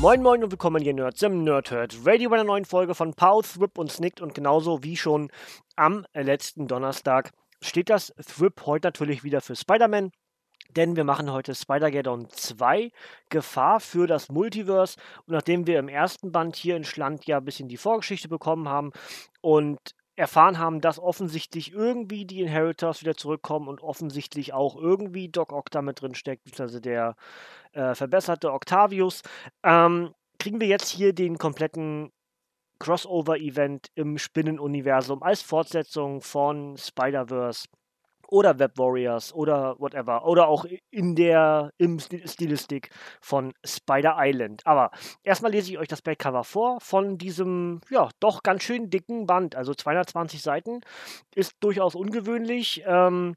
Moin Moin und willkommen hier Nerds im Nerdhurt Radio bei einer neuen Folge von Paul, Thrip und Snicked und genauso wie schon am letzten Donnerstag steht das Thrip heute natürlich wieder für Spider-Man. Denn wir machen heute Spider-Geddon 2, Gefahr für das Multiverse. Und nachdem wir im ersten Band hier in Schland ja ein bisschen die Vorgeschichte bekommen haben und erfahren haben, dass offensichtlich irgendwie die Inheritors wieder zurückkommen und offensichtlich auch irgendwie Doc Ock da mit drin steckt, beziehungsweise der äh, verbesserte Octavius, ähm, kriegen wir jetzt hier den kompletten Crossover-Event im Spinnenuniversum als Fortsetzung von Spider-Verse oder Web Warriors oder whatever. Oder auch in der im Stilistik von Spider Island. Aber erstmal lese ich euch das Backcover vor von diesem, ja, doch ganz schön dicken Band. Also 220 Seiten. Ist durchaus ungewöhnlich. Ähm,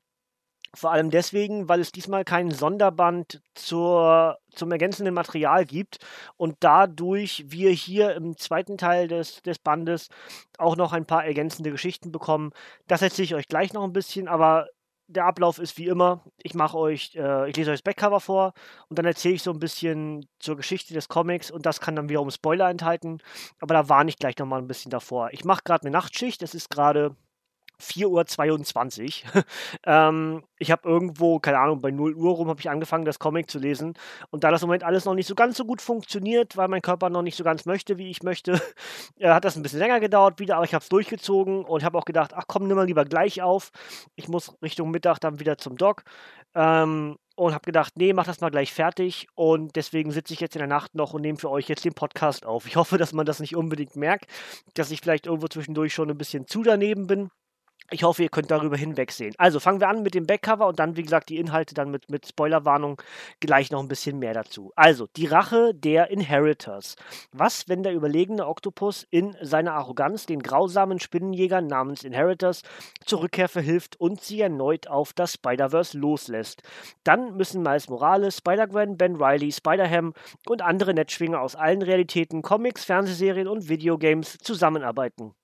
vor allem deswegen, weil es diesmal keinen Sonderband zur, zum ergänzenden Material gibt und dadurch wir hier im zweiten Teil des, des Bandes auch noch ein paar ergänzende Geschichten bekommen. Das erzähle ich euch gleich noch ein bisschen, aber der Ablauf ist wie immer, ich mache euch, äh, ich lese euch das Backcover vor und dann erzähle ich so ein bisschen zur Geschichte des Comics und das kann dann wiederum Spoiler enthalten, aber da warne ich gleich nochmal ein bisschen davor. Ich mache gerade eine Nachtschicht, es ist gerade 4.22 Uhr. ähm, ich habe irgendwo, keine Ahnung, bei 0 Uhr rum habe ich angefangen, das Comic zu lesen. Und da das im Moment alles noch nicht so ganz so gut funktioniert, weil mein Körper noch nicht so ganz möchte, wie ich möchte, äh, hat das ein bisschen länger gedauert wieder, aber ich habe es durchgezogen und habe auch gedacht, ach komm, nimm mal lieber gleich auf. Ich muss Richtung Mittag dann wieder zum Doc. Ähm, und habe gedacht, nee, mach das mal gleich fertig. Und deswegen sitze ich jetzt in der Nacht noch und nehme für euch jetzt den Podcast auf. Ich hoffe, dass man das nicht unbedingt merkt, dass ich vielleicht irgendwo zwischendurch schon ein bisschen zu daneben bin. Ich hoffe, ihr könnt darüber hinwegsehen. Also fangen wir an mit dem Backcover und dann, wie gesagt, die Inhalte dann mit, mit Spoilerwarnung gleich noch ein bisschen mehr dazu. Also, die Rache der Inheritors. Was, wenn der überlegene Oktopus in seiner Arroganz den grausamen Spinnenjägern namens Inheritors zur Rückkehr verhilft und sie erneut auf das Spider-Verse loslässt? Dann müssen Miles Morales, Spider-Gwen, Ben Riley, Spider-Ham und andere Netzschwinger aus allen Realitäten, Comics, Fernsehserien und Videogames zusammenarbeiten.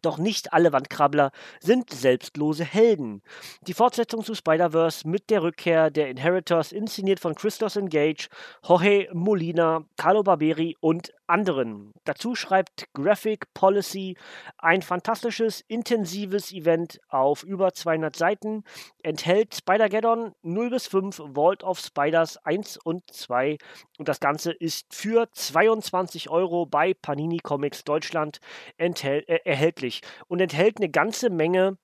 Doch nicht alle Wandkrabbler sind selbstlose Helden. Die Fortsetzung zu Spider-Verse mit der Rückkehr der Inheritors, inszeniert von Christos Engage, Jorge Molina, Carlo Barberi und anderen. Dazu schreibt Graphic Policy ein fantastisches, intensives Event auf über 200 Seiten, enthält Spider-Geddon 0 bis 5, Vault of Spiders 1 und 2 und das Ganze ist für 22 Euro bei Panini Comics Deutschland enthält, äh, erhältlich und enthält eine ganze Menge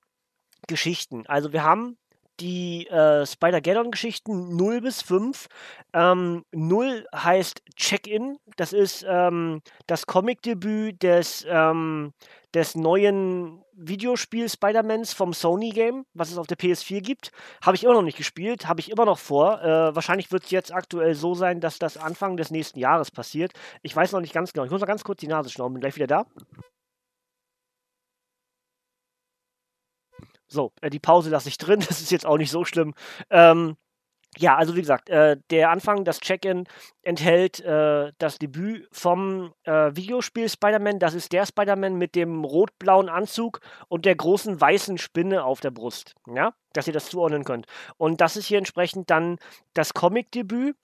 Geschichten. Also wir haben die äh, Spider-Geddon-Geschichten 0 bis 5. Ähm, 0 heißt Check-In. Das ist ähm, das Comic-Debüt des, ähm, des neuen Videospiels Spider-Mans vom Sony-Game, was es auf der PS4 gibt. Habe ich immer noch nicht gespielt, habe ich immer noch vor. Äh, wahrscheinlich wird es jetzt aktuell so sein, dass das Anfang des nächsten Jahres passiert. Ich weiß noch nicht ganz genau. Ich muss mal ganz kurz die Nase schnauben. Bin gleich wieder da. So, äh, die Pause lasse ich drin, das ist jetzt auch nicht so schlimm. Ähm, ja, also wie gesagt, äh, der Anfang, das Check-in, enthält äh, das Debüt vom äh, Videospiel Spider-Man. Das ist der Spider-Man mit dem rot-blauen Anzug und der großen weißen Spinne auf der Brust. Ja, dass ihr das zuordnen könnt. Und das ist hier entsprechend dann das Comic-Debüt.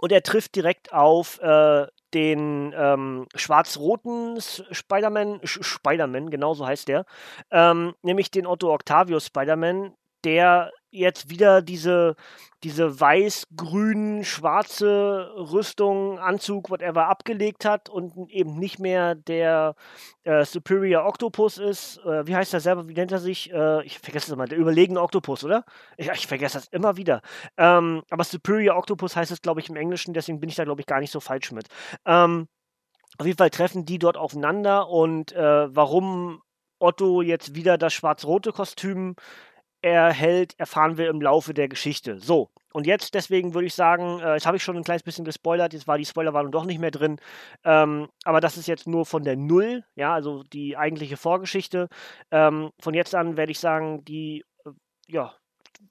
Und er trifft direkt auf äh, den ähm, schwarz-roten Spider-Man, Spider-Man, genau so heißt der, ähm, nämlich den Otto Octavius Spider-Man, der jetzt wieder diese, diese weiß-grün, schwarze Rüstung, Anzug, whatever abgelegt hat und eben nicht mehr der äh, Superior Octopus ist. Äh, wie heißt er selber? Wie nennt er sich? Äh, ich vergesse es immer. Der überlegene Octopus, oder? Ich, ich vergesse das immer wieder. Ähm, aber Superior Octopus heißt es, glaube ich, im Englischen, deswegen bin ich da, glaube ich, gar nicht so falsch mit. Ähm, auf jeden Fall treffen die dort aufeinander und äh, warum Otto jetzt wieder das schwarz-rote Kostüm erhält, erfahren wir im Laufe der Geschichte. So, und jetzt, deswegen würde ich sagen, äh, jetzt habe ich schon ein kleines bisschen gespoilert, jetzt war die Spoilerwarnung doch nicht mehr drin. Ähm, aber das ist jetzt nur von der Null, ja, also die eigentliche Vorgeschichte. Ähm, von jetzt an werde ich sagen, die, äh, ja,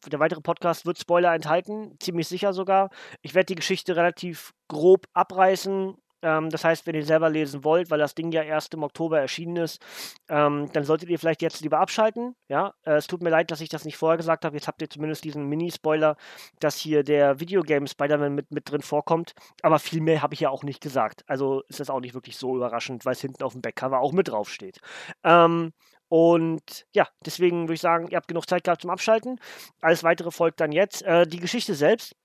der weitere Podcast wird Spoiler enthalten, ziemlich sicher sogar. Ich werde die Geschichte relativ grob abreißen, ähm, das heißt, wenn ihr selber lesen wollt, weil das Ding ja erst im Oktober erschienen ist, ähm, dann solltet ihr vielleicht jetzt lieber abschalten. Ja, äh, es tut mir leid, dass ich das nicht vorher gesagt habe. Jetzt habt ihr zumindest diesen Mini-Spoiler, dass hier der Videogame Spider-Man mit, mit drin vorkommt. Aber viel mehr habe ich ja auch nicht gesagt. Also ist das auch nicht wirklich so überraschend, weil es hinten auf dem Backcover auch mit drauf steht. Ähm, und ja, deswegen würde ich sagen, ihr habt genug Zeit gehabt zum Abschalten. Alles weitere folgt dann jetzt. Äh, die Geschichte selbst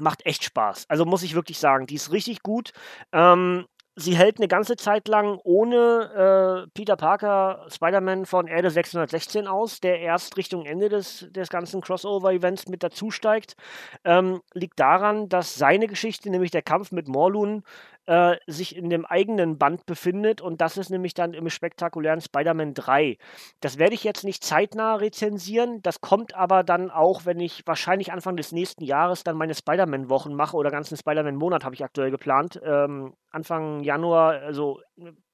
macht echt Spaß. Also muss ich wirklich sagen, die ist richtig gut. Ähm, sie hält eine ganze Zeit lang ohne äh, Peter Parker Spider-Man von Erde 616 aus, der erst Richtung Ende des, des ganzen Crossover-Events mit dazu steigt. Ähm, liegt daran, dass seine Geschichte, nämlich der Kampf mit Morlun, äh, sich in dem eigenen Band befindet und das ist nämlich dann im spektakulären Spider-Man 3. Das werde ich jetzt nicht zeitnah rezensieren, das kommt aber dann auch, wenn ich wahrscheinlich Anfang des nächsten Jahres dann meine Spider-Man-Wochen mache oder ganzen Spider-Man-Monat habe ich aktuell geplant. Ähm, Anfang Januar, also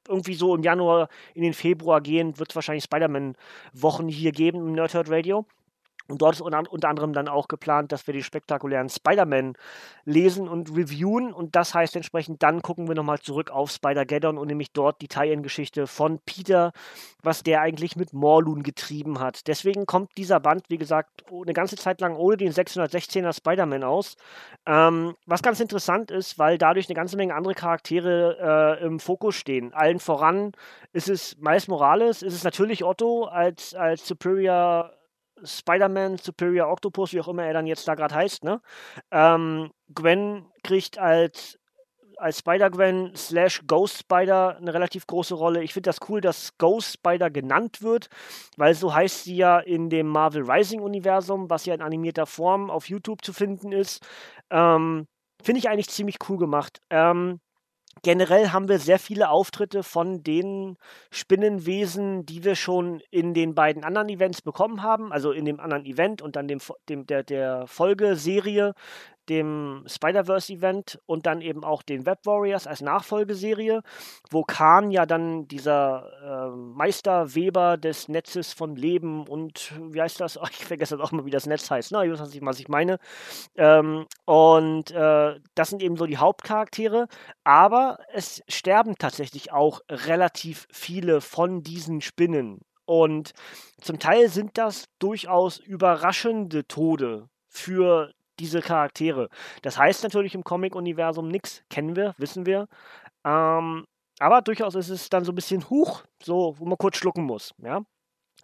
irgendwie so im Januar in den Februar gehend, wird es wahrscheinlich Spider-Man-Wochen hier geben im Nerdhurt Radio. Und dort ist unter anderem dann auch geplant, dass wir die spektakulären Spider-Man lesen und reviewen. Und das heißt entsprechend, dann gucken wir nochmal zurück auf Spider-Geddon und nämlich dort die Tie-In-Geschichte von Peter, was der eigentlich mit Morlun getrieben hat. Deswegen kommt dieser Band, wie gesagt, eine ganze Zeit lang ohne den 616er Spider-Man aus. Ähm, was ganz interessant ist, weil dadurch eine ganze Menge andere Charaktere äh, im Fokus stehen. Allen voran ist es Miles Morales, ist es natürlich Otto als, als Superior Spider-Man, Superior Octopus, wie auch immer er dann jetzt da gerade heißt, ne? Ähm, Gwen kriegt als als Spider-Gwen slash Ghost Spider eine relativ große Rolle. Ich finde das cool, dass Ghost Spider genannt wird, weil so heißt sie ja in dem Marvel Rising-Universum, was ja in animierter Form auf YouTube zu finden ist. Ähm, finde ich eigentlich ziemlich cool gemacht. Ähm, generell haben wir sehr viele Auftritte von den Spinnenwesen, die wir schon in den beiden anderen Events bekommen haben, also in dem anderen Event und dann dem, dem der, der Folgeserie dem Spider-Verse-Event und dann eben auch den Web Warriors als Nachfolgeserie, wo Khan ja dann dieser äh, Meisterweber des Netzes von Leben und wie heißt das? Oh, ich vergesse das auch mal, wie das Netz heißt. Ne? Ich weiß nicht, was ich meine. Ähm, und äh, das sind eben so die Hauptcharaktere, aber es sterben tatsächlich auch relativ viele von diesen Spinnen. Und zum Teil sind das durchaus überraschende Tode für diese Charaktere. Das heißt natürlich im Comic-Universum nichts, kennen wir, wissen wir. Ähm, aber durchaus ist es dann so ein bisschen Huch, so, wo man kurz schlucken muss, ja.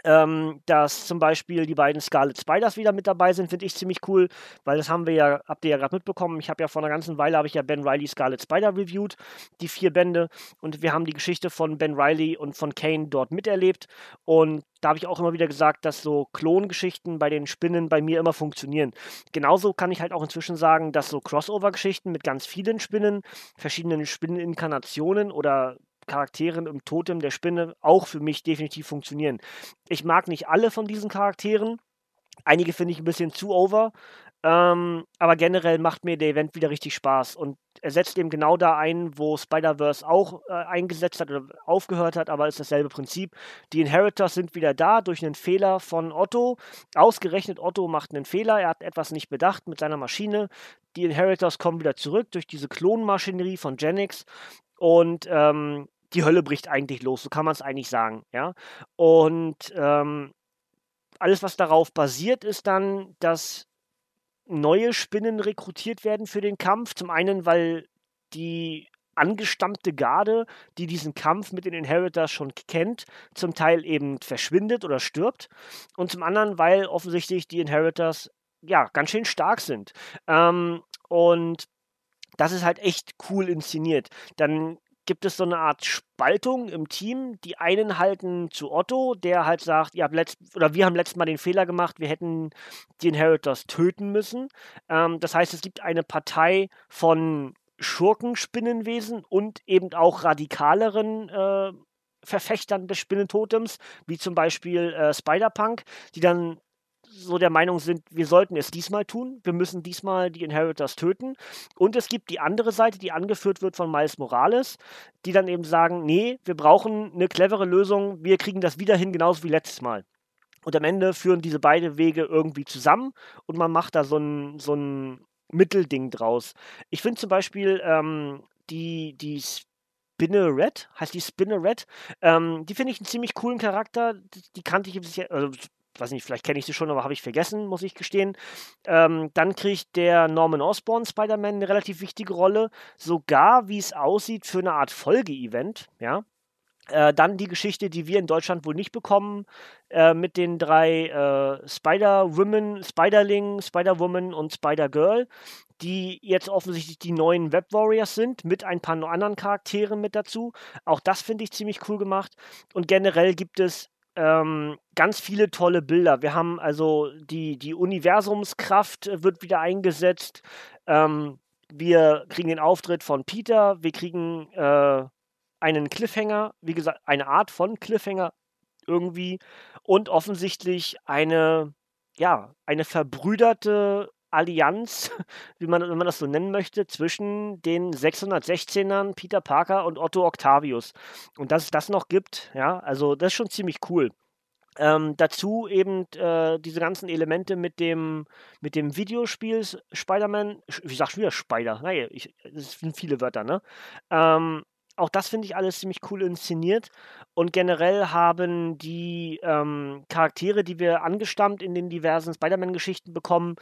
Ähm, dass zum Beispiel die beiden Scarlet Spiders wieder mit dabei sind, finde ich ziemlich cool, weil das haben wir ja, habt ihr ja gerade mitbekommen. Ich habe ja vor einer ganzen Weile habe ich ja Ben Riley Scarlet Spider reviewed, die vier Bände, und wir haben die Geschichte von Ben Riley und von Kane dort miterlebt. Und da habe ich auch immer wieder gesagt, dass so Klongeschichten bei den Spinnen bei mir immer funktionieren. Genauso kann ich halt auch inzwischen sagen, dass so Crossover-Geschichten mit ganz vielen Spinnen, verschiedenen Spinneninkarnationen oder Charakteren im Totem der Spinne auch für mich definitiv funktionieren. Ich mag nicht alle von diesen Charakteren. Einige finde ich ein bisschen zu over. Ähm, aber generell macht mir der Event wieder richtig Spaß und er setzt eben genau da ein, wo Spider-Verse auch äh, eingesetzt hat oder aufgehört hat, aber ist dasselbe Prinzip. Die Inheritors sind wieder da durch einen Fehler von Otto. Ausgerechnet Otto macht einen Fehler, er hat etwas nicht bedacht mit seiner Maschine. Die Inheritors kommen wieder zurück durch diese Klonmaschinerie von Genix und ähm, die Hölle bricht eigentlich los, so kann man es eigentlich sagen, ja. Und ähm, alles, was darauf basiert, ist dann, dass neue Spinnen rekrutiert werden für den Kampf. Zum einen, weil die angestammte Garde, die diesen Kampf mit den Inheritors schon kennt, zum Teil eben verschwindet oder stirbt. Und zum anderen, weil offensichtlich die Inheritors ja ganz schön stark sind. Ähm, und das ist halt echt cool inszeniert. Dann gibt es so eine Art Spaltung im Team. Die einen halten zu Otto, der halt sagt, ihr habt letzt, oder wir haben letztes Mal den Fehler gemacht, wir hätten die Inheritors töten müssen. Ähm, das heißt, es gibt eine Partei von Schurkenspinnenwesen und eben auch radikaleren äh, Verfechtern des Spinnentotems, wie zum Beispiel äh, Spider-Punk, die dann so der Meinung sind, wir sollten es diesmal tun, wir müssen diesmal die Inheritors töten. Und es gibt die andere Seite, die angeführt wird von Miles Morales, die dann eben sagen, nee, wir brauchen eine clevere Lösung, wir kriegen das wieder hin, genauso wie letztes Mal. Und am Ende führen diese beiden Wege irgendwie zusammen und man macht da so ein, so ein Mittelding draus. Ich finde zum Beispiel ähm, die, die Spinneret, heißt die Spinneret, ähm, die finde ich einen ziemlich coolen Charakter. Die, kannte ich also weiß nicht, vielleicht kenne ich sie schon, aber habe ich vergessen, muss ich gestehen. Ähm, dann kriegt der Norman Osborn Spider-Man eine relativ wichtige Rolle, sogar wie es aussieht für eine Art Folge-Event, ja. Äh, dann die Geschichte, die wir in Deutschland wohl nicht bekommen, äh, mit den drei äh, Spider-Women, Spiderling, Spider-Woman und Spider-Girl, die jetzt offensichtlich die neuen Web-Warriors sind, mit ein paar anderen Charakteren mit dazu. Auch das finde ich ziemlich cool gemacht. Und generell gibt es ähm, ganz viele tolle Bilder. Wir haben also die, die Universumskraft wird wieder eingesetzt. Ähm, wir kriegen den Auftritt von Peter. Wir kriegen äh, einen Cliffhanger, wie gesagt, eine Art von Cliffhanger irgendwie und offensichtlich eine, ja, eine verbrüderte Allianz, wie man, wenn man das so nennen möchte, zwischen den 616ern Peter Parker und Otto Octavius. Und dass es das noch gibt, ja, also das ist schon ziemlich cool. Ähm, dazu eben äh, diese ganzen Elemente mit dem, mit dem Videospiel Spider-Man, wie sagst du wieder Spider? Naja, ich, das sind viele Wörter, ne? Ähm, auch das finde ich alles ziemlich cool inszeniert. Und generell haben die ähm, Charaktere, die wir angestammt in den diversen Spider-Man-Geschichten bekommen,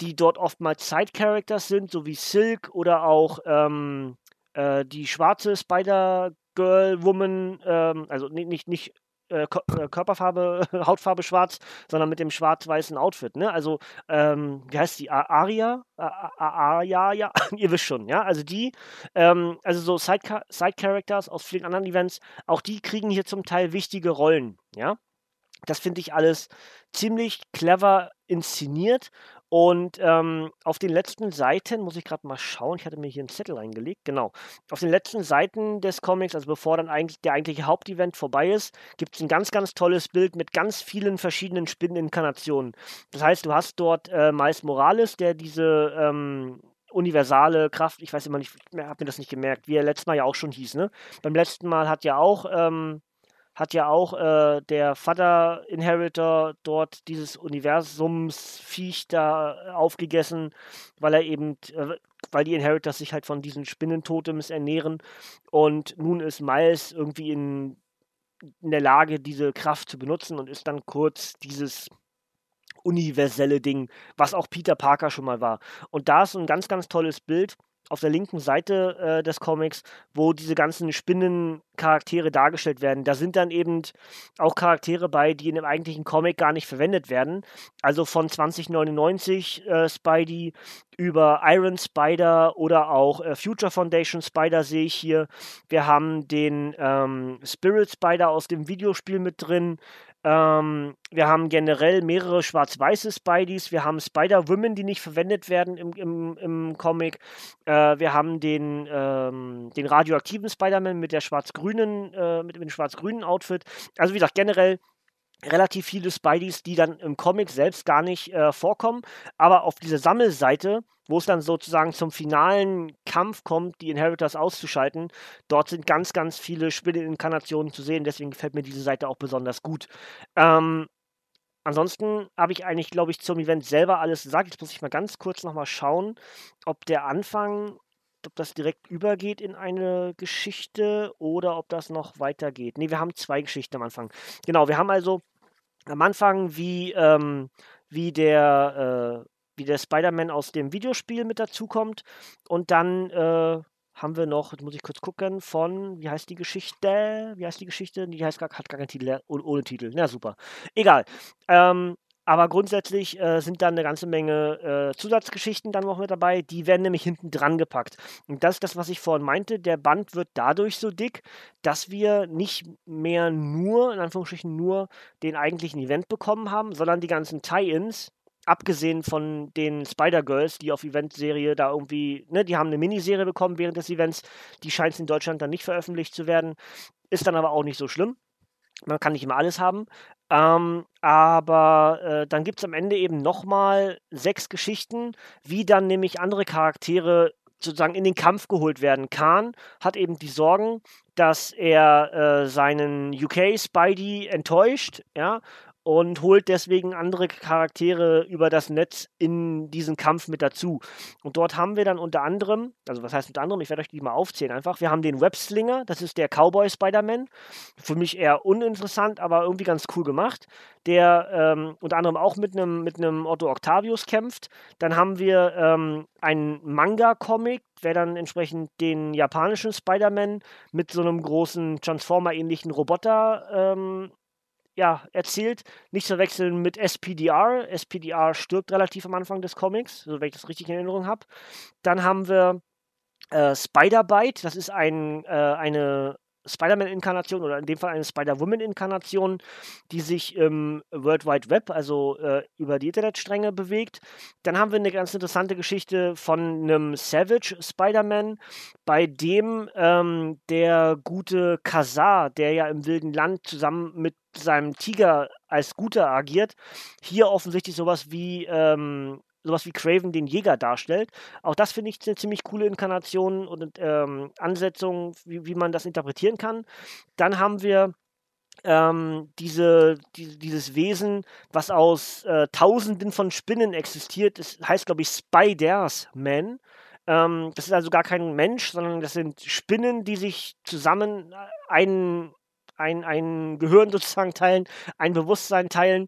die dort oftmals Side-Characters sind, so wie Silk oder auch ähm, äh, die schwarze Spider-Girl-Woman, ähm, also nicht, nicht äh, äh, Körperfarbe, Hautfarbe schwarz, sondern mit dem schwarz-weißen Outfit. Ne? Also, ähm, wie heißt die? Aria? Aria, ja, ihr wisst schon, ja. Also die, ähm, also so Side-Characters aus vielen anderen Events, auch die kriegen hier zum Teil wichtige Rollen, ja. Das finde ich alles ziemlich clever inszeniert und ähm, auf den letzten Seiten, muss ich gerade mal schauen, ich hatte mir hier einen Zettel reingelegt, genau. Auf den letzten Seiten des Comics, also bevor dann eigentlich der eigentliche Hauptevent vorbei ist, gibt es ein ganz, ganz tolles Bild mit ganz vielen verschiedenen Spinneninkarnationen. Das heißt, du hast dort äh, Miles Morales, der diese ähm, universale Kraft, ich weiß immer nicht, ich habe mir das nicht gemerkt, wie er letztes Mal ja auch schon hieß, ne? Beim letzten Mal hat ja auch ähm, hat ja auch äh, der Vater-Inheritor dort dieses Universumsviech da aufgegessen, weil er eben, äh, weil die Inheritors sich halt von diesen Spinnentotems ernähren. Und nun ist Miles irgendwie in, in der Lage, diese Kraft zu benutzen und ist dann kurz dieses universelle Ding, was auch Peter Parker schon mal war. Und da ist ein ganz, ganz tolles Bild auf der linken Seite äh, des Comics, wo diese ganzen Spinnencharaktere dargestellt werden. Da sind dann eben auch Charaktere bei, die in dem eigentlichen Comic gar nicht verwendet werden. Also von 2099 äh, Spidey über Iron Spider oder auch äh, Future Foundation Spider sehe ich hier. Wir haben den ähm, Spirit Spider aus dem Videospiel mit drin. Ähm, wir haben generell mehrere schwarz-weiße Spideys. Wir haben Spider-Women, die nicht verwendet werden im, im, im Comic. Äh, wir haben den, ähm, den radioaktiven Spider-Man mit der schwarz-grünen, äh, mit, mit dem schwarz-grünen Outfit. Also wie gesagt, generell relativ viele Spideys, die dann im Comic selbst gar nicht äh, vorkommen. Aber auf dieser Sammelseite, wo es dann sozusagen zum finalen Kampf kommt, die Inheritors auszuschalten, dort sind ganz, ganz viele Spinneninkarnationen zu sehen. Deswegen gefällt mir diese Seite auch besonders gut. Ähm, ansonsten habe ich eigentlich, glaube ich, zum Event selber alles gesagt. Jetzt muss ich mal ganz kurz nochmal schauen, ob der Anfang ob das direkt übergeht in eine Geschichte oder ob das noch weitergeht. Ne, wir haben zwei Geschichten am Anfang. Genau, wir haben also am Anfang, wie, ähm, wie der, äh, der Spider-Man aus dem Videospiel mit dazukommt. Und dann äh, haben wir noch, jetzt muss ich kurz gucken, von, wie heißt die Geschichte? Wie heißt die Geschichte? Die heißt gar, hat gar keinen Titel, ohne, ohne Titel. Na super. Egal. Ähm, aber grundsätzlich äh, sind da eine ganze Menge äh, Zusatzgeschichten dann noch mit dabei. Die werden nämlich hinten dran gepackt. Und das ist das, was ich vorhin meinte. Der Band wird dadurch so dick, dass wir nicht mehr nur, in Anführungsstrichen, nur den eigentlichen Event bekommen haben, sondern die ganzen Tie-Ins, abgesehen von den Spider-Girls, die auf Eventserie da irgendwie, ne, die haben eine Miniserie bekommen während des Events. Die scheint in Deutschland dann nicht veröffentlicht zu werden. Ist dann aber auch nicht so schlimm. Man kann nicht immer alles haben. Ähm, aber äh, dann gibt es am Ende eben nochmal sechs Geschichten, wie dann nämlich andere Charaktere sozusagen in den Kampf geholt werden. Khan hat eben die Sorgen, dass er äh, seinen UK Spidey enttäuscht, ja, und holt deswegen andere Charaktere über das Netz in diesen Kampf mit dazu. Und dort haben wir dann unter anderem, also was heißt unter anderem, ich werde euch die mal aufzählen einfach, wir haben den Webslinger, das ist der Cowboy Spider-Man, für mich eher uninteressant, aber irgendwie ganz cool gemacht, der ähm, unter anderem auch mit einem mit Otto Octavius kämpft. Dann haben wir ähm, einen Manga-Comic, der dann entsprechend den japanischen Spider-Man mit so einem großen Transformer-ähnlichen Roboter ähm, ja, erzählt. Nicht zu wechseln mit SPDR. SPDR stirbt relativ am Anfang des Comics, so wenn ich das richtig in Erinnerung habe. Dann haben wir äh, Spider-Bite, das ist ein, äh, eine Spider-Man-Inkarnation oder in dem Fall eine Spider-Woman-Inkarnation, die sich im World Wide Web, also äh, über die Internetstränge bewegt. Dann haben wir eine ganz interessante Geschichte von einem Savage Spider-Man, bei dem ähm, der gute Kazar, der ja im wilden Land zusammen mit seinem Tiger als Guter agiert, hier offensichtlich sowas wie ähm, sowas wie Craven den Jäger darstellt. Auch das finde ich eine ziemlich coole Inkarnation und ähm, Ansetzung, wie, wie man das interpretieren kann. Dann haben wir ähm, diese, die, dieses Wesen, was aus äh, Tausenden von Spinnen existiert, das heißt, glaube ich, Spiders Man. Ähm, das ist also gar kein Mensch, sondern das sind Spinnen, die sich zusammen äh, einen ein, ein Gehirn sozusagen teilen, ein Bewusstsein teilen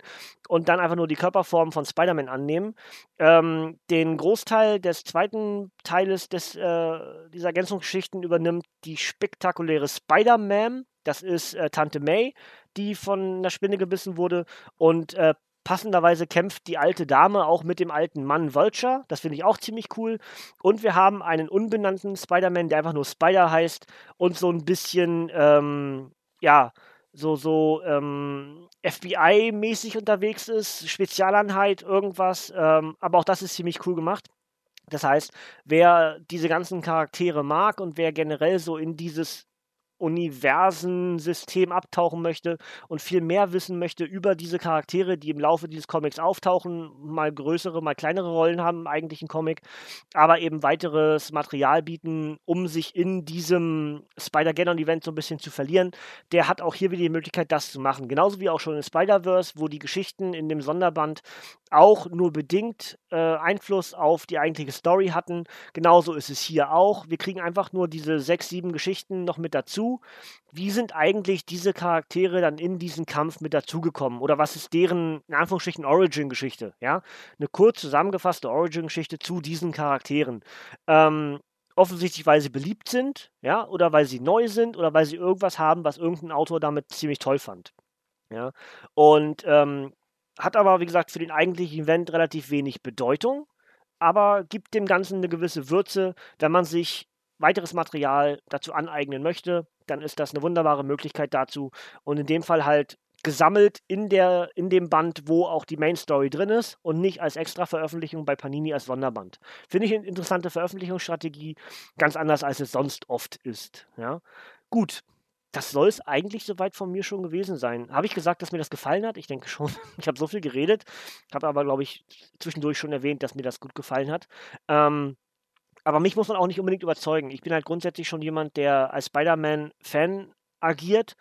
und dann einfach nur die Körperform von Spider-Man annehmen. Ähm, den Großteil des zweiten Teiles des, äh, dieser Ergänzungsgeschichten übernimmt die spektakuläre Spider-Man. Das ist äh, Tante May, die von einer Spinne gebissen wurde und äh, Passenderweise kämpft die alte Dame auch mit dem alten Mann Vulture. Das finde ich auch ziemlich cool. Und wir haben einen unbenannten Spider-Man, der einfach nur Spider heißt und so ein bisschen ähm, ja, so, so ähm, FBI-mäßig unterwegs ist, Spezialeinheit, irgendwas. Ähm, aber auch das ist ziemlich cool gemacht. Das heißt, wer diese ganzen Charaktere mag und wer generell so in dieses Universensystem abtauchen möchte und viel mehr wissen möchte über diese Charaktere, die im Laufe dieses Comics auftauchen, mal größere, mal kleinere Rollen haben im eigentlichen Comic, aber eben weiteres Material bieten, um sich in diesem Spider-Geddon-Event so ein bisschen zu verlieren. Der hat auch hier wieder die Möglichkeit, das zu machen. Genauso wie auch schon in Spider-Verse, wo die Geschichten in dem Sonderband auch nur bedingt äh, Einfluss auf die eigentliche Story hatten. Genauso ist es hier auch. Wir kriegen einfach nur diese sechs, sieben Geschichten noch mit dazu. Wie sind eigentlich diese Charaktere dann in diesen Kampf mit dazugekommen? Oder was ist deren, in Anführungsstrichen, Origin-Geschichte? Ja? Eine kurz zusammengefasste Origin-Geschichte zu diesen Charakteren. Ähm, offensichtlich, weil sie beliebt sind, ja, oder weil sie neu sind, oder weil sie irgendwas haben, was irgendein Autor damit ziemlich toll fand. Ja, und ähm, hat aber, wie gesagt, für den eigentlichen Event relativ wenig Bedeutung, aber gibt dem Ganzen eine gewisse Würze, wenn man sich weiteres Material dazu aneignen möchte, dann ist das eine wunderbare Möglichkeit dazu. Und in dem Fall halt gesammelt in, der, in dem Band, wo auch die Main Story drin ist und nicht als extra Veröffentlichung bei Panini als Sonderband. Finde ich eine interessante Veröffentlichungsstrategie, ganz anders als es sonst oft ist. Ja? Gut, das soll es eigentlich soweit von mir schon gewesen sein. Habe ich gesagt, dass mir das gefallen hat? Ich denke schon. Ich habe so viel geredet, habe aber, glaube ich, zwischendurch schon erwähnt, dass mir das gut gefallen hat. Ähm, aber mich muss man auch nicht unbedingt überzeugen. Ich bin halt grundsätzlich schon jemand, der als Spider-Man-Fan agiert.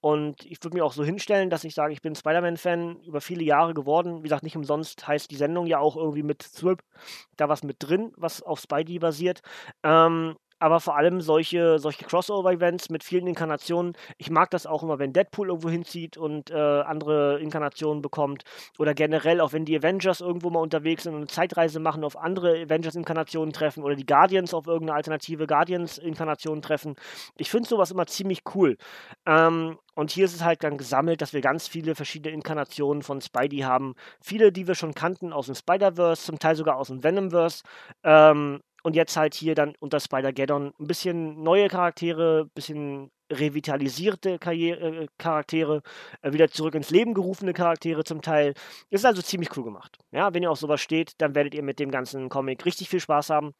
Und ich würde mir auch so hinstellen, dass ich sage, ich bin Spider-Man-Fan über viele Jahre geworden. Wie gesagt, nicht umsonst heißt die Sendung ja auch irgendwie mit Thrip da was mit drin, was auf Spidey basiert. Ähm, aber vor allem solche, solche Crossover-Events mit vielen Inkarnationen. Ich mag das auch immer, wenn Deadpool irgendwo hinzieht und äh, andere Inkarnationen bekommt. Oder generell auch, wenn die Avengers irgendwo mal unterwegs sind und eine Zeitreise machen, auf andere Avengers-Inkarnationen treffen oder die Guardians auf irgendeine alternative Guardians-Inkarnation treffen. Ich finde sowas immer ziemlich cool. Ähm, und hier ist es halt dann gesammelt, dass wir ganz viele verschiedene Inkarnationen von Spidey haben. Viele, die wir schon kannten aus dem Spider-Verse, zum Teil sogar aus dem Venom-Verse. Ähm, und jetzt halt hier dann unter Spider-Geddon ein bisschen neue Charaktere, ein bisschen revitalisierte Karriere, äh, Charaktere, äh, wieder zurück ins Leben gerufene Charaktere zum Teil. Ist also ziemlich cool gemacht. Ja, wenn ihr auf sowas steht, dann werdet ihr mit dem ganzen Comic richtig viel Spaß haben.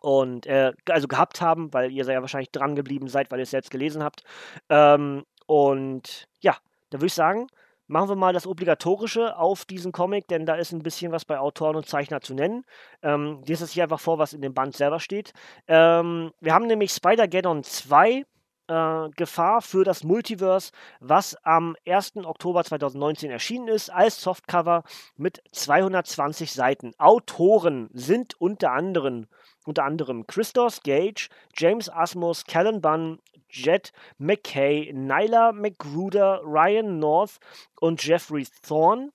Und äh, also gehabt haben, weil ihr ja wahrscheinlich dran geblieben seid, weil ihr es selbst gelesen habt. Ähm, und ja, Da würde ich sagen, machen wir mal das Obligatorische auf diesen Comic, denn da ist ein bisschen was bei Autoren und Zeichner zu nennen. Ähm, lese das hier einfach vor, was in dem Band selber steht. Ähm, wir haben nämlich Spider-Geddon 2, äh, Gefahr für das Multiverse, was am 1. Oktober 2019 erschienen ist, als Softcover mit 220 Seiten. Autoren sind unter anderem, unter anderem Christos Gage, James Asmus, Callan Bunn, Jet McKay, Nyla McGruder, Ryan North und Jeffrey Thorne.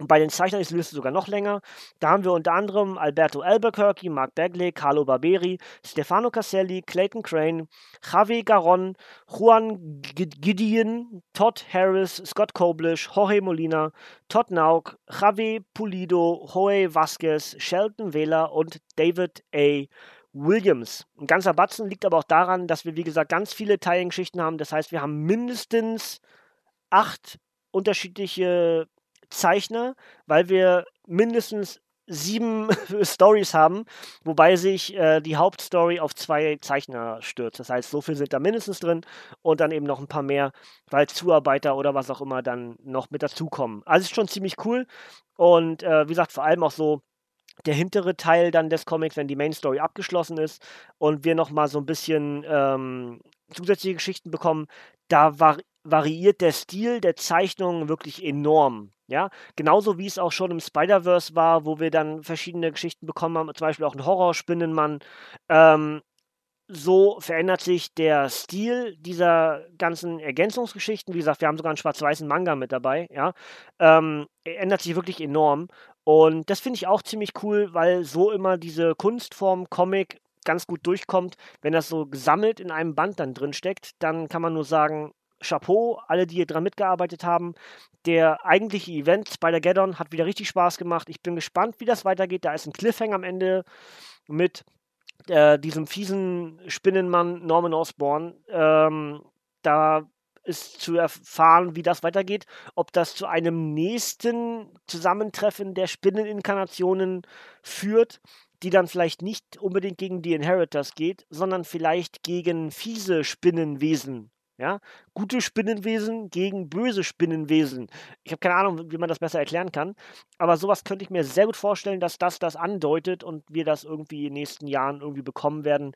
Und bei den Zeichnern ist die Liste sogar noch länger. Da haben wir unter anderem Alberto Albuquerque, Mark Bagley, Carlo Barberi, Stefano Caselli, Clayton Crane, Javi Garon, Juan Gideon, Todd Harris, Scott Koblish, Jorge Molina, Todd Nauk, Javi Pulido, Joey Vasquez, Sheldon Wähler und David A. Williams. Ein ganzer Batzen liegt aber auch daran, dass wir, wie gesagt, ganz viele Teilengeschichten haben. Das heißt, wir haben mindestens acht unterschiedliche Zeichner, weil wir mindestens sieben Stories haben, wobei sich äh, die Hauptstory auf zwei Zeichner stürzt. Das heißt, so viel sind da mindestens drin und dann eben noch ein paar mehr, weil Zuarbeiter oder was auch immer dann noch mit dazukommen. Also ist schon ziemlich cool und äh, wie gesagt, vor allem auch so der hintere Teil dann des Comics, wenn die Main Story abgeschlossen ist und wir nochmal so ein bisschen ähm, zusätzliche Geschichten bekommen, da war variiert der Stil der Zeichnung wirklich enorm. Ja, genauso wie es auch schon im Spider-Verse war, wo wir dann verschiedene Geschichten bekommen haben, zum Beispiel auch ein Horrorspinnenmann. Ähm, so verändert sich der Stil dieser ganzen Ergänzungsgeschichten. Wie gesagt, wir haben sogar einen schwarz-weißen Manga mit dabei, ja. Ähm, ändert sich wirklich enorm. Und das finde ich auch ziemlich cool, weil so immer diese Kunstform Comic ganz gut durchkommt. Wenn das so gesammelt in einem Band dann drin steckt, dann kann man nur sagen, Chapeau, alle, die hier dran mitgearbeitet haben. Der eigentliche Event Spider-Geddon hat wieder richtig Spaß gemacht. Ich bin gespannt, wie das weitergeht. Da ist ein Cliffhanger am Ende mit äh, diesem fiesen Spinnenmann Norman Osborn. Ähm, da ist zu erfahren, wie das weitergeht, ob das zu einem nächsten Zusammentreffen der Spinneninkarnationen führt, die dann vielleicht nicht unbedingt gegen die Inheritors geht, sondern vielleicht gegen fiese Spinnenwesen ja, gute Spinnenwesen gegen böse Spinnenwesen. Ich habe keine Ahnung, wie man das besser erklären kann. Aber sowas könnte ich mir sehr gut vorstellen, dass das das andeutet und wir das irgendwie in den nächsten Jahren irgendwie bekommen werden.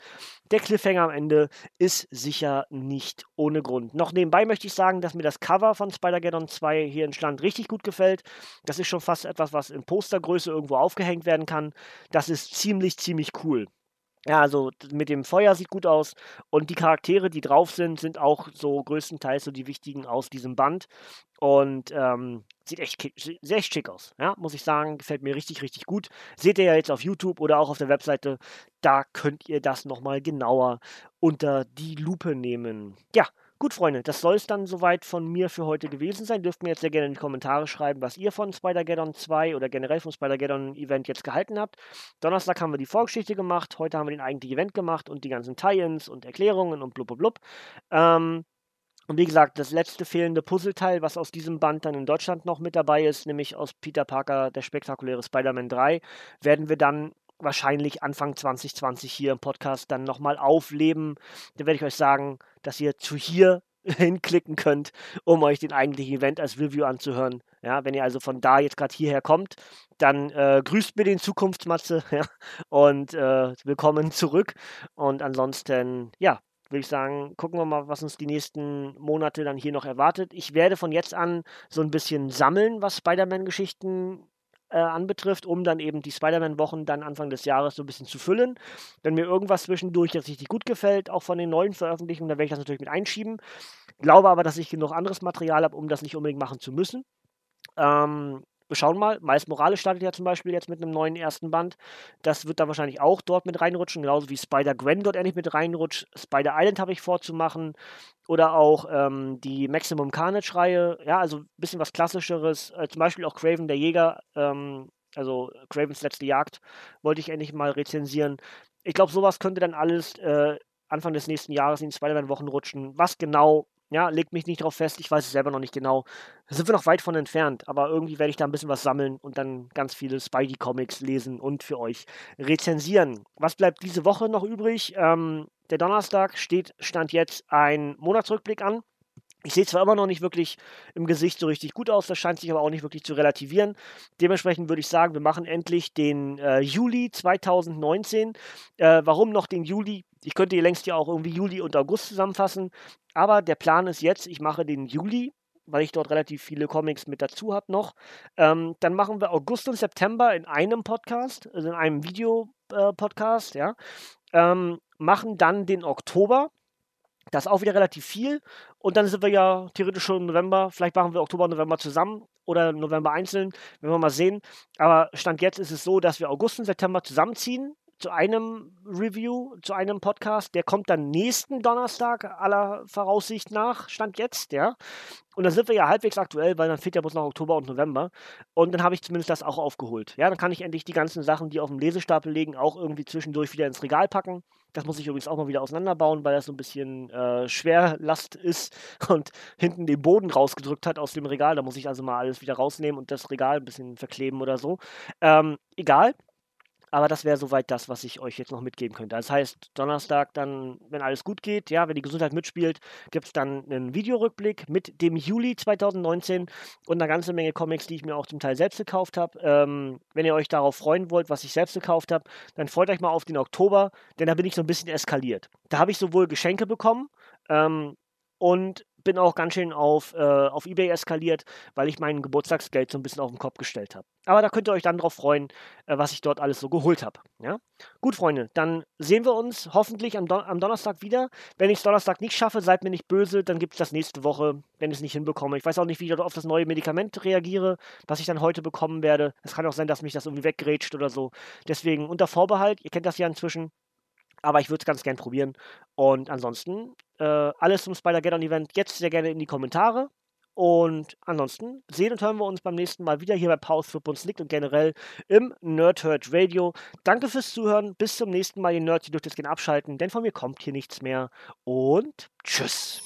Der Cliffhanger am Ende ist sicher nicht ohne Grund. Noch nebenbei möchte ich sagen, dass mir das Cover von Spider-Geddon 2 hier in Schland richtig gut gefällt. Das ist schon fast etwas, was in Postergröße irgendwo aufgehängt werden kann. Das ist ziemlich, ziemlich cool. Ja, also mit dem Feuer sieht gut aus und die Charaktere, die drauf sind, sind auch so größtenteils so die wichtigen aus diesem Band und ähm, sieht echt, sehr echt schick aus, ja, muss ich sagen, gefällt mir richtig, richtig gut. Seht ihr ja jetzt auf YouTube oder auch auf der Webseite, da könnt ihr das nochmal genauer unter die Lupe nehmen. Ja, Gut, Freunde, das soll es dann soweit von mir für heute gewesen sein. Dürft mir jetzt sehr gerne in die Kommentare schreiben, was ihr von Spider-Geddon 2 oder generell vom Spider-Geddon-Event jetzt gehalten habt. Donnerstag haben wir die Vorgeschichte gemacht, heute haben wir den eigentlichen Event gemacht und die ganzen Tie-Ins und Erklärungen und blub blub blub. Ähm, und wie gesagt, das letzte fehlende Puzzleteil, was aus diesem Band dann in Deutschland noch mit dabei ist, nämlich aus Peter Parker, der spektakuläre Spider-Man 3, werden wir dann wahrscheinlich Anfang 2020 hier im Podcast dann nochmal aufleben. Da werde ich euch sagen, dass ihr zu hier hinklicken könnt, um euch den eigentlichen Event als Review anzuhören. Ja, wenn ihr also von da jetzt gerade hierher kommt, dann äh, grüßt mir den Zukunftsmatze ja, und äh, willkommen zurück. Und ansonsten, ja, würde ich sagen, gucken wir mal, was uns die nächsten Monate dann hier noch erwartet. Ich werde von jetzt an so ein bisschen sammeln, was Spider-Man-Geschichten äh, anbetrifft, um dann eben die Spider-Man-Wochen dann Anfang des Jahres so ein bisschen zu füllen. Wenn mir irgendwas zwischendurch jetzt richtig gut gefällt, auch von den neuen Veröffentlichungen, dann werde ich das natürlich mit einschieben. Glaube aber, dass ich genug anderes Material habe, um das nicht unbedingt machen zu müssen. Ähm, wir schauen mal. Miles Morales startet ja zum Beispiel jetzt mit einem neuen ersten Band. Das wird da wahrscheinlich auch dort mit reinrutschen, genauso wie Spider-Gwen dort endlich mit reinrutscht. Spider Island habe ich vorzumachen. Oder auch ähm, die Maximum Carnage-Reihe. Ja, also ein bisschen was Klassischeres. Äh, zum Beispiel auch Craven der Jäger. Ähm, also Cravens letzte Jagd wollte ich endlich mal rezensieren. Ich glaube, sowas könnte dann alles äh, Anfang des nächsten Jahres in Spider-Man-Wochen rutschen. Was genau ja, legt mich nicht drauf fest, ich weiß es selber noch nicht genau. Da sind wir noch weit von entfernt, aber irgendwie werde ich da ein bisschen was sammeln und dann ganz viele Spidey-Comics lesen und für euch rezensieren. Was bleibt diese Woche noch übrig? Ähm, der Donnerstag steht, stand jetzt ein Monatsrückblick an. Ich sehe zwar immer noch nicht wirklich im Gesicht so richtig gut aus, das scheint sich aber auch nicht wirklich zu relativieren. Dementsprechend würde ich sagen, wir machen endlich den äh, Juli 2019. Äh, warum noch den Juli? Ich könnte hier längst ja auch irgendwie Juli und August zusammenfassen. Aber der Plan ist jetzt, ich mache den Juli, weil ich dort relativ viele Comics mit dazu habe noch. Ähm, dann machen wir August und September in einem Podcast, also in einem Video-Podcast, äh, ja. Ähm, machen dann den Oktober das ist auch wieder relativ viel. Und dann sind wir ja theoretisch schon im November. Vielleicht machen wir Oktober und November zusammen oder November einzeln. Werden wir mal sehen. Aber Stand jetzt ist es so, dass wir August und September zusammenziehen zu einem Review, zu einem Podcast. Der kommt dann nächsten Donnerstag aller Voraussicht nach, Stand jetzt, ja. Und dann sind wir ja halbwegs aktuell, weil dann fehlt ja bloß noch Oktober und November. Und dann habe ich zumindest das auch aufgeholt. Ja, dann kann ich endlich die ganzen Sachen, die auf dem Lesestapel liegen, auch irgendwie zwischendurch wieder ins Regal packen. Das muss ich übrigens auch mal wieder auseinanderbauen, weil das so ein bisschen äh, Schwerlast ist und hinten den Boden rausgedrückt hat aus dem Regal. Da muss ich also mal alles wieder rausnehmen und das Regal ein bisschen verkleben oder so. Ähm, egal. Aber das wäre soweit das, was ich euch jetzt noch mitgeben könnte. Das heißt, Donnerstag dann, wenn alles gut geht, ja, wenn die Gesundheit mitspielt, gibt es dann einen Videorückblick mit dem Juli 2019 und eine ganze Menge Comics, die ich mir auch zum Teil selbst gekauft habe. Ähm, wenn ihr euch darauf freuen wollt, was ich selbst gekauft habe, dann freut euch mal auf den Oktober, denn da bin ich so ein bisschen eskaliert. Da habe ich sowohl Geschenke bekommen, ähm, und bin auch ganz schön auf, äh, auf Ebay eskaliert, weil ich mein Geburtstagsgeld so ein bisschen auf den Kopf gestellt habe. Aber da könnt ihr euch dann drauf freuen, äh, was ich dort alles so geholt habe. Ja? Gut, Freunde, dann sehen wir uns hoffentlich am, Don am Donnerstag wieder. Wenn ich es Donnerstag nicht schaffe, seid mir nicht böse, dann gibt es das nächste Woche, wenn ich es nicht hinbekomme. Ich weiß auch nicht, wie ich auf das neue Medikament reagiere, was ich dann heute bekommen werde. Es kann auch sein, dass mich das irgendwie weggrätscht oder so. Deswegen unter Vorbehalt, ihr kennt das ja inzwischen. Aber ich würde es ganz gern probieren. Und ansonsten, äh, alles zum Spider-Geddon-Event jetzt sehr gerne in die Kommentare. Und ansonsten sehen und hören wir uns beim nächsten Mal wieder hier bei Pause für uns liegt und generell im Nerdhurt Radio. Danke fürs Zuhören. Bis zum nächsten Mal, ihr Nerds. Ihr dürft jetzt gerne abschalten, denn von mir kommt hier nichts mehr. Und tschüss.